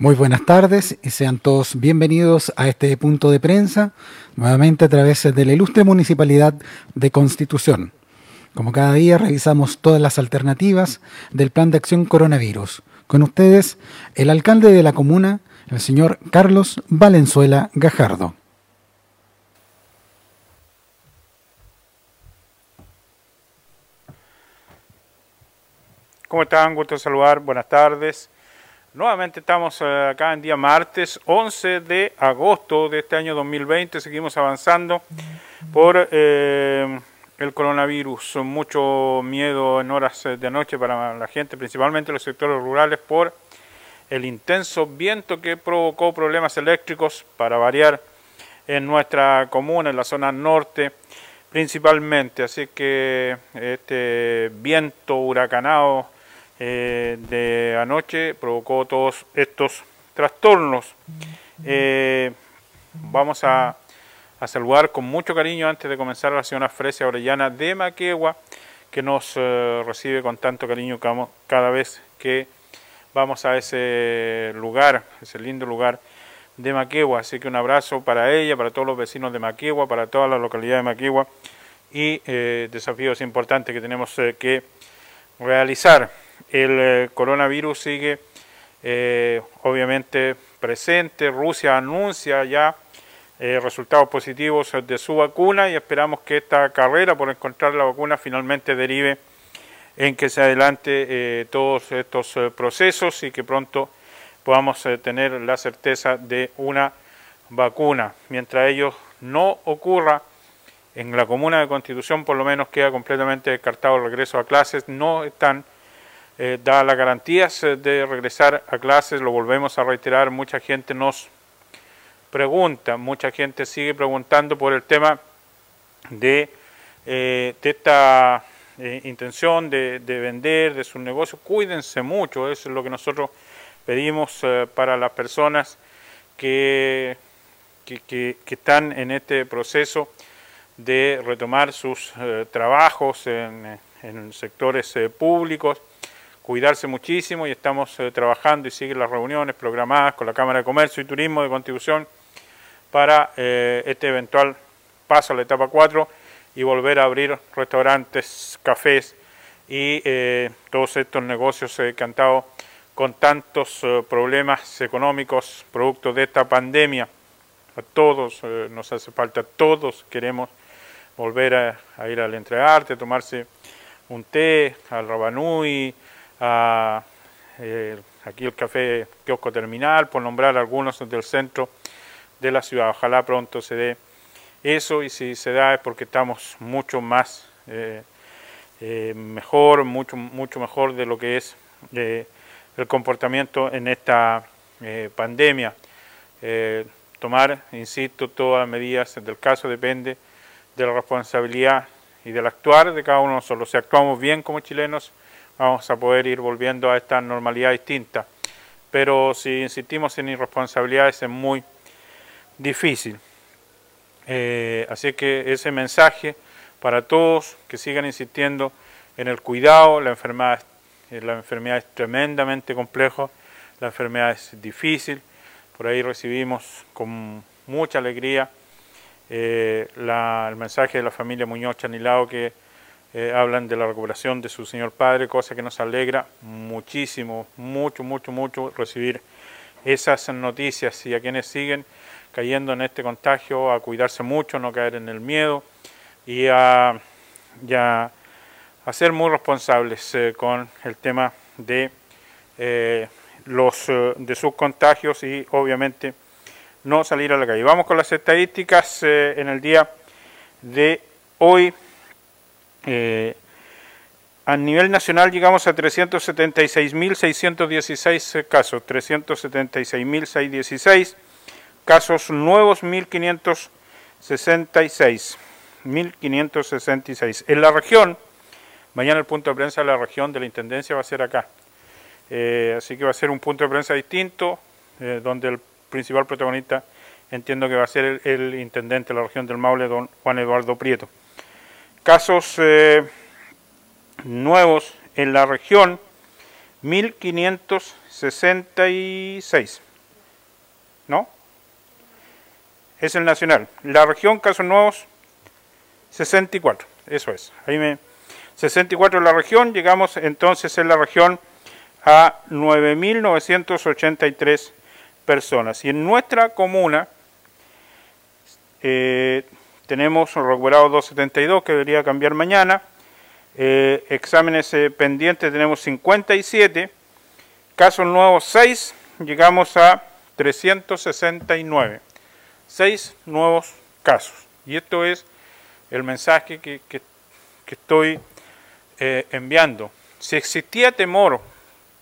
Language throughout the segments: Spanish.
Muy buenas tardes y sean todos bienvenidos a este punto de prensa, nuevamente a través de la ilustre Municipalidad de Constitución. Como cada día revisamos todas las alternativas del plan de acción coronavirus. Con ustedes, el alcalde de la comuna, el señor Carlos Valenzuela Gajardo. ¿Cómo están? Gusto saludar. Buenas tardes. Nuevamente estamos eh, acá en día martes 11 de agosto de este año 2020. Seguimos avanzando por eh, el coronavirus. Mucho miedo en horas eh, de noche para la gente, principalmente en los sectores rurales, por el intenso viento que provocó problemas eléctricos para variar en nuestra comuna, en la zona norte principalmente. Así que este viento huracanado eh, de anoche provocó todos estos trastornos. Eh, vamos a, saludar con mucho cariño antes de comenzar a la señora Fresia Orellana de Maquegua, que nos eh, recibe con tanto cariño cada vez que vamos a ese lugar, ese lindo lugar de Maquegua. Así que un abrazo para ella, para todos los vecinos de Maquegua, para toda la localidad de Maquegua y desafíos importantes que tenemos que realizar el eh, coronavirus sigue eh, obviamente presente. Rusia anuncia ya eh, resultados positivos de su vacuna y esperamos que esta carrera por encontrar la vacuna finalmente derive en que se adelante todos estos procesos y que pronto podamos tener la certeza de una vacuna. Mientras ello no ocurra, en la comuna de Constitución por lo menos queda completamente descartado el regreso a clases, no están eh, da las garantías eh, de regresar a clases, lo volvemos a reiterar, mucha gente nos pregunta, mucha gente sigue preguntando por el tema de, eh, esta intención de, vender, de su negocio, cuídense mucho, eso es lo que nosotros pedimos para las personas que, que, están en este proceso de retomar sus trabajos en sectores públicos, cuidarse muchísimo y estamos eh, trabajando y siguen las reuniones programadas con la Cámara de Comercio y Turismo de Contribución para eh, este eventual paso a la etapa 4 y volver a abrir restaurantes, cafés y eh, todos estos negocios que han estado con tantos problemas económicos producto de esta pandemia. A todos nos hace falta, todos queremos volver a, ir al entrearte, tomarse un té, al rabanui, a, eh, aquí el café Kiosco Terminal, por nombrar algunos del centro de la ciudad. Ojalá pronto se dé eso y si se da es porque estamos mucho más eh, eh, mejor, mucho, mucho mejor de lo que es el comportamiento en esta pandemia. tomar, insisto, todas las medidas del caso depende de la responsabilidad y del actuar de cada uno de nosotros. Si actuamos bien como chilenos, vamos a poder ir volviendo a esta normalidad distinta. Pero si insistimos en irresponsabilidades es muy difícil. Eh, así que ese mensaje para todos que sigan insistiendo en el cuidado, la enfermedad, eh, la enfermedad es tremendamente compleja, la enfermedad es difícil, por ahí recibimos con mucha alegría eh, el mensaje de la familia Muñoz Chanilao que eh, hablan de la recuperación de su señor padre, cosa que nos alegra muchísimo, mucho, mucho, mucho recibir esas noticias y a quienes siguen cayendo en este contagio a cuidarse mucho, no caer en el miedo y a, ser muy responsables eh, con el tema de, eh, los, de sus contagios y obviamente no salir a la calle. Vamos con las estadísticas en el día de hoy. Eh, a nivel nacional llegamos a 376.616 casos, 376.616 casos nuevos, 1.566, 1.566. En la región, mañana el punto de prensa de la región de la Intendencia va a ser acá, eh, así que va a ser un punto de prensa distinto, eh, donde el principal protagonista entiendo que va a ser el intendente de la región del Maule, don Juan Eduardo Prieto casos eh, nuevos en la región 1566 ¿no? Es el nacional. La región, casos nuevos, 64. Eso es. Ahí me, 64 en la región. Llegamos entonces en la región a 9.983 personas. Y en nuestra comuna eh, tenemos recuperado 272 que debería cambiar mañana. Eh, exámenes eh, pendientes tenemos 57. Casos nuevos 6. Llegamos a 369. 6 nuevos casos. Y esto es el mensaje que, que, estoy enviando. Si existía temor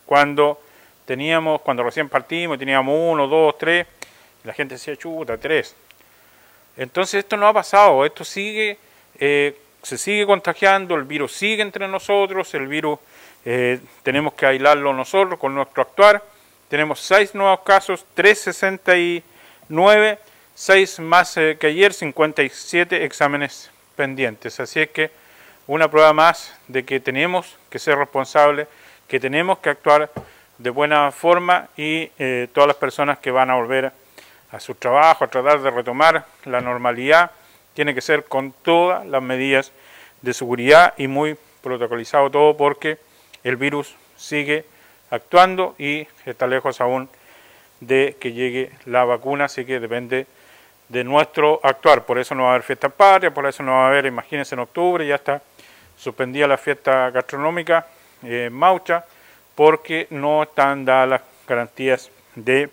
cuando teníamos, cuando recién partimos, teníamos uno, dos, tres, la gente decía, chuta, tres. Entonces esto no ha pasado, esto sigue, eh, se sigue contagiando, el virus sigue entre nosotros, el virus eh, tenemos que aislarlo nosotros con nuestro actuar. Tenemos seis nuevos casos, 369, seis más eh, que ayer, 57 exámenes pendientes. Así es que una prueba más de que tenemos que ser responsables, que tenemos que actuar de buena forma y eh, todas las personas que van a volver a su trabajo, a tratar de retomar la normalidad, tiene que ser con todas las medidas de seguridad y muy protocolizado todo porque el virus sigue actuando y está lejos aún de que llegue la vacuna, así que depende de nuestro actuar. Por eso no va a haber fiesta patria, por eso no va a haber, imagínense, en octubre ya está suspendida la fiesta gastronómica en Maucha, porque no están dadas las garantías de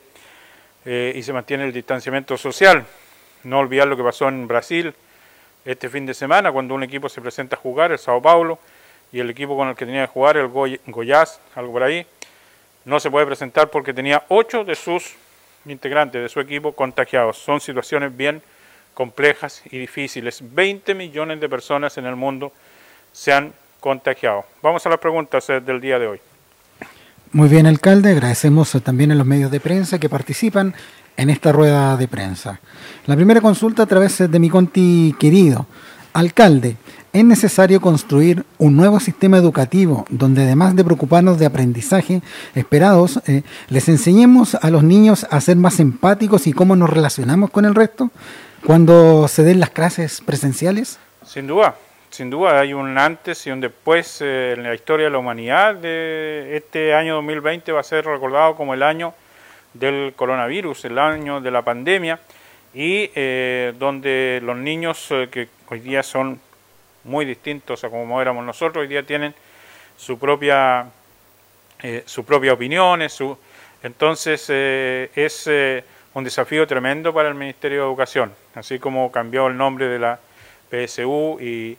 eh, y se mantiene el distanciamiento social. No olvidar lo que pasó en Brasil este fin de semana cuando un equipo se presenta a jugar, el Sao Paulo, y el equipo con el que tenía que jugar, el Goiás, algo por ahí, no se puede presentar porque tenía ocho de sus integrantes de su equipo contagiados. Son situaciones bien complejas y difíciles. 20 millones de personas en el mundo se han contagiado. Vamos a las preguntas eh, del día de hoy. Muy bien, alcalde. Agradecemos también a los medios de prensa que participan en esta rueda de prensa. La primera consulta a través de mi conti querido. Alcalde, ¿es necesario construir un nuevo sistema educativo donde además de preocuparnos de aprendizaje esperados, eh, les enseñemos a los niños a ser más empáticos y cómo nos relacionamos con el resto cuando se den las clases presenciales? Sin duda, sin duda hay un antes y un después eh, en la historia de la humanidad. De este año 2020 va a ser recordado como el año del coronavirus, el año de la pandemia, y eh, donde los niños eh, que hoy día son muy distintos a como éramos nosotros, hoy día tienen su propia, su propia opinión, su, entonces es un desafío tremendo para el Ministerio de Educación, así como cambió el nombre de la PSU y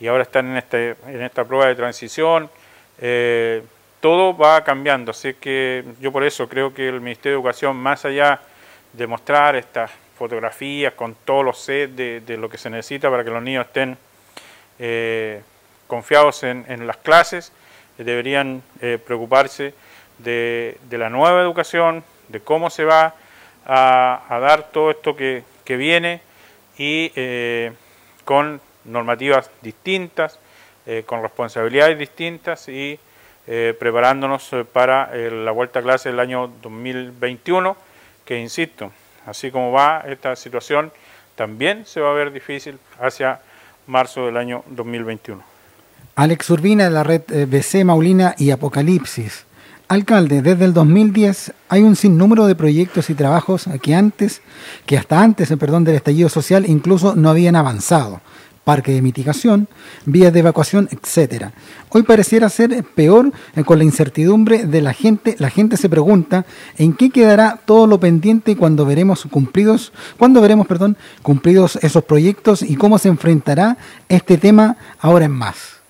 y ahora están en, este, en esta prueba de transición. Eh, todo va cambiando, así que yo por eso creo que el Ministerio de Educación, más allá de mostrar estas fotografías con todos los sets de, lo que se necesita para que los niños estén eh, confiados en, las clases, deberían eh, preocuparse de, la nueva educación, de cómo se va a, dar todo esto que, que viene y con normativas distintas, eh, con responsabilidades distintas y eh, preparándonos eh, para la vuelta a clase del año 2021, que insisto, así como va esta situación, también se va a ver difícil hacia marzo del año 2021. Alex Urbina de la red BC Maulina y Apocalipsis. Alcalde, desde el 2010 hay un sinnúmero de proyectos y trabajos que antes, que hasta antes, perdón, del estallido social incluso no habían avanzado parque de mitigación, vías de evacuación, etcétera. Hoy pareciera ser peor eh, con la incertidumbre de la gente. La gente se pregunta en qué quedará todo lo pendiente cuando veremos cumplidos, cuando veremos, perdón, cumplidos esos proyectos y cómo se enfrentará este tema ahora en más.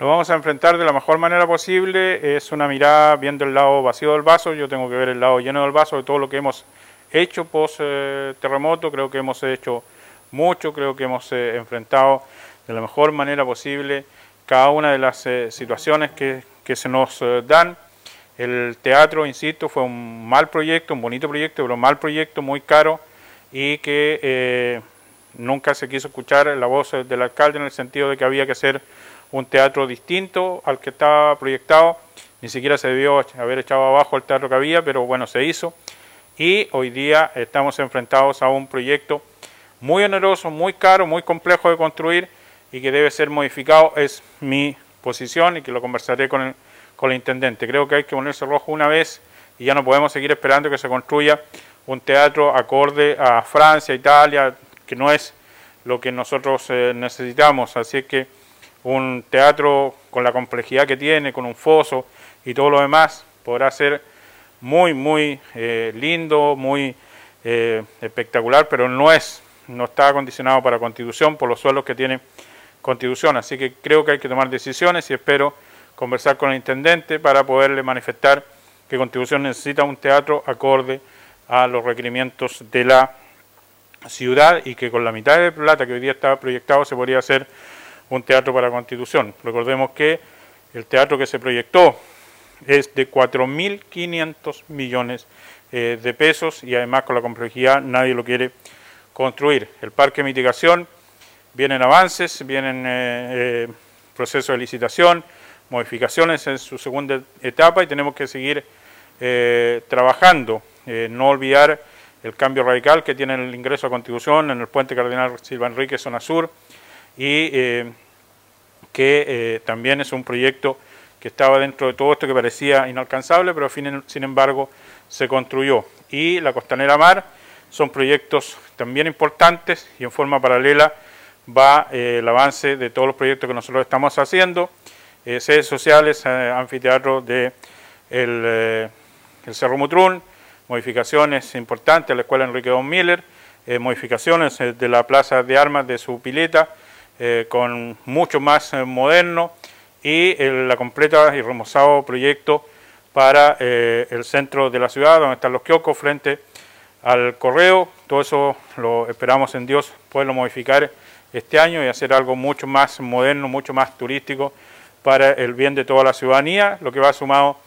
Lo vamos a enfrentar de la mejor manera posible. Es una mirada viendo el lado vacío del vaso. Yo tengo que ver el lado lleno del vaso de todo lo que hemos hecho post eh, terremoto. Creo que hemos hecho mucho, creo que hemos eh, enfrentado de la mejor manera posible cada una de las eh, situaciones que, se nos eh, dan. El teatro, insisto, fue un mal proyecto, un bonito proyecto, pero un mal proyecto, muy caro y que nunca se quiso escuchar la voz del alcalde en el sentido de que había que hacer un teatro distinto al que estaba proyectado. Ni siquiera se debió haber echado abajo el teatro que había, pero bueno, se hizo. y hoy día estamos enfrentados a un proyecto muy oneroso, muy caro, muy complejo de construir y que debe ser modificado. Es mi posición y que lo conversaré con el, con el intendente. Creo que hay que ponerse rojo una vez y ya no podemos seguir esperando que se construya un teatro acorde a Francia, Italia, que no es lo que nosotros eh, necesitamos. Así que un teatro con la complejidad que tiene, con un foso y todo lo demás, podrá ser muy, muy eh, lindo, muy eh, espectacular, pero no es, no está acondicionado para Constitución por los suelos que tiene Constitución. Así que creo que hay que tomar decisiones y espero conversar con el intendente para poderle manifestar que Constitución necesita un teatro acorde a los requerimientos de la ciudad y que con la mitad de plata que hoy día está proyectado se podría hacer un teatro para Constitución. Recordemos que el teatro que se proyectó es de 4.500 millones eh, de pesos y además con la complejidad nadie lo quiere construir. El parque de mitigación, vienen avances, vienen eh, eh, procesos de licitación, modificaciones en su segunda etapa y tenemos que seguir trabajando, no olvidar el cambio radical que tiene el ingreso a Constitución en el puente Cardenal Silva Enrique, zona sur, y que también es un proyecto que estaba dentro de todo esto que parecía inalcanzable, pero sin embargo se construyó. Y la Costanera Mar son proyectos también importantes y en forma paralela va eh, el avance de todos los proyectos que nosotros estamos haciendo, eh, sedes sociales, eh, anfiteatro de el, Cerro Mutrún, modificaciones importantes a la Escuela Enrique Don Miller, modificaciones de la Plaza de Armas de su pileta, con mucho más moderno, y la completa y remozado proyecto para el centro de la ciudad, donde están los kioscos frente al correo. Todo eso lo esperamos en Dios poderlo modificar este año y hacer algo mucho más moderno, mucho más turístico para el bien de toda la ciudadanía, lo que va sumado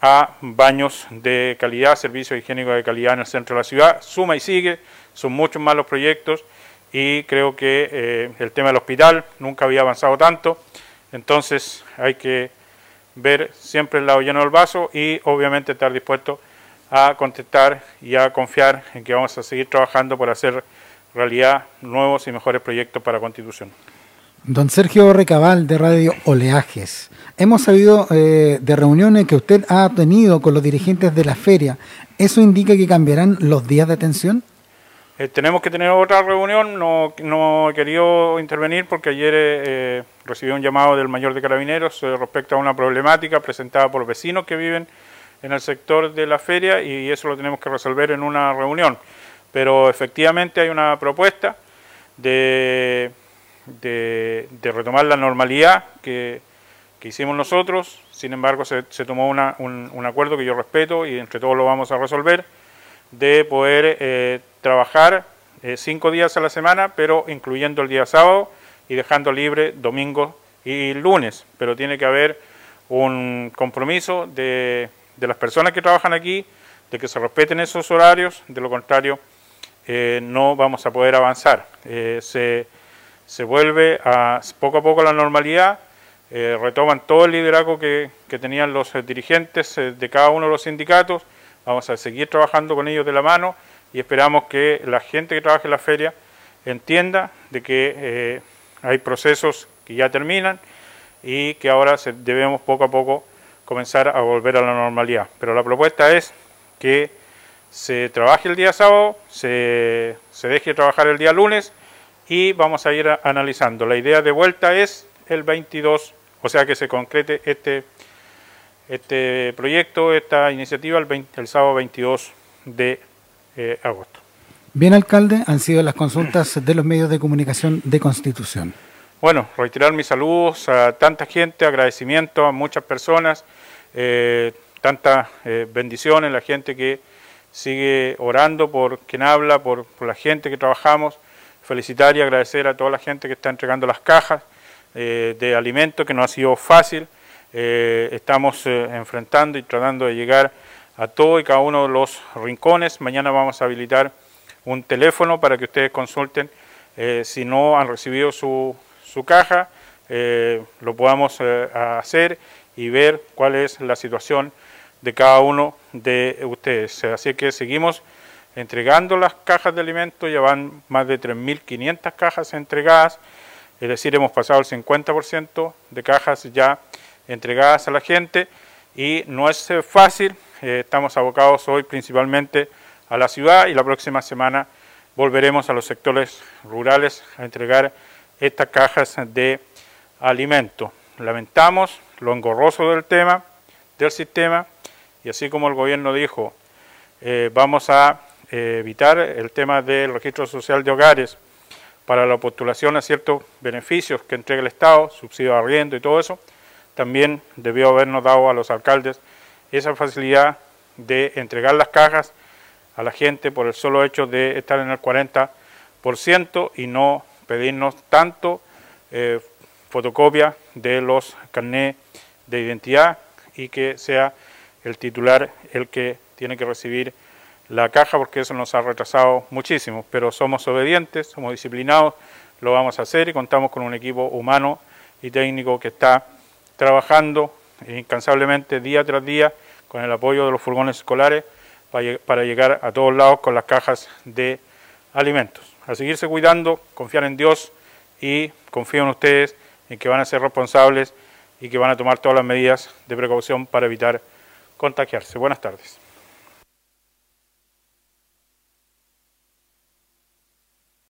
a baños de calidad, servicios higiénicos de calidad en el centro de la ciudad. Suma y sigue, son muchos más los proyectos y creo que eh, el tema del hospital nunca había avanzado tanto. Entonces hay que ver siempre el lado lleno del vaso y obviamente estar dispuesto a contestar y a confiar en que vamos a seguir trabajando por hacer realidad nuevos y mejores proyectos para Constitución. Don Sergio Recabal de Radio Oleajes, hemos sabido eh, de reuniones que usted ha tenido con los dirigentes de la feria. ¿Eso indica que cambiarán los días de atención? Eh, tenemos que tener otra reunión, no, no he querido intervenir porque ayer eh, recibí un llamado del mayor de carabineros eh, respecto a una problemática presentada por vecinos que viven en el sector de la feria y eso lo tenemos que resolver en una reunión. Pero efectivamente hay una propuesta de, de, retomar la normalidad que, que, hicimos nosotros, sin embargo se, se tomó una, un, un acuerdo que yo respeto y entre todos lo vamos a resolver de poder eh, trabajar eh, cinco días a la semana, pero incluyendo el día sábado y dejando libre domingo y lunes. Pero tiene que haber un compromiso de, de las personas que trabajan aquí, de que se respeten esos horarios, de lo contrario eh, no vamos a poder avanzar. se, se vuelve a poco a poco la normalidad, retoman todo el liderazgo que, que tenían los dirigentes de cada uno de los sindicatos, Vamos a seguir trabajando con ellos de la mano y esperamos que la gente que trabaja en la feria entienda de que eh, hay procesos que ya terminan y que ahora debemos poco a poco comenzar a volver a la normalidad. Pero la propuesta es que se trabaje el día sábado, se, se deje trabajar el día lunes y vamos a ir analizando. La idea de vuelta es el 22, o sea que se concrete este este proyecto, esta iniciativa el, sábado 22 de eh, agosto. Bien, alcalde, han sido las consultas de los medios de comunicación de Constitución. Bueno, reiterar mis saludos a tanta gente, agradecimiento a muchas personas, eh, tantas eh, bendiciones, la gente que sigue orando por quien habla, por, la gente que trabajamos. Felicitar y agradecer a toda la gente que está entregando las cajas de alimentos, que no ha sido fácil. Eh, estamos eh, enfrentando y tratando de llegar a todo y cada uno de los rincones. Mañana vamos a habilitar un teléfono para que ustedes consulten eh, si no han recibido su, su caja, lo podamos hacer y ver cuál es la situación de cada uno de ustedes. Así que seguimos entregando las cajas de alimentos, ya van más de 3.500 cajas entregadas, es decir, hemos pasado el 50% de cajas ya entregadas a la gente y no es eh, fácil, eh, estamos abocados hoy principalmente a la ciudad y la próxima semana volveremos a los sectores rurales a entregar estas cajas de alimentos. Lamentamos lo engorroso del tema, del sistema, y así como el gobierno dijo, eh, vamos a eh, evitar el tema del registro social de hogares para la postulación a ciertos beneficios que entrega el Estado, subsidio de arriendo y todo eso, también debió habernos dado a los alcaldes esa facilidad de entregar las cajas a la gente por el solo hecho de estar en el 40% y no pedirnos tanto eh, fotocopia de los carnés de identidad y que sea el titular el que tiene que recibir la caja porque eso nos ha retrasado muchísimo, pero somos obedientes, somos disciplinados, lo vamos a hacer y contamos con un equipo humano y técnico que está trabajando incansablemente día tras día con el apoyo de los furgones escolares para llegar a todos lados con las cajas de alimentos. A seguirse cuidando, confiar en Dios y confío en ustedes en que van a ser responsables y que van a tomar todas las medidas de precaución para evitar contagiarse. Buenas tardes.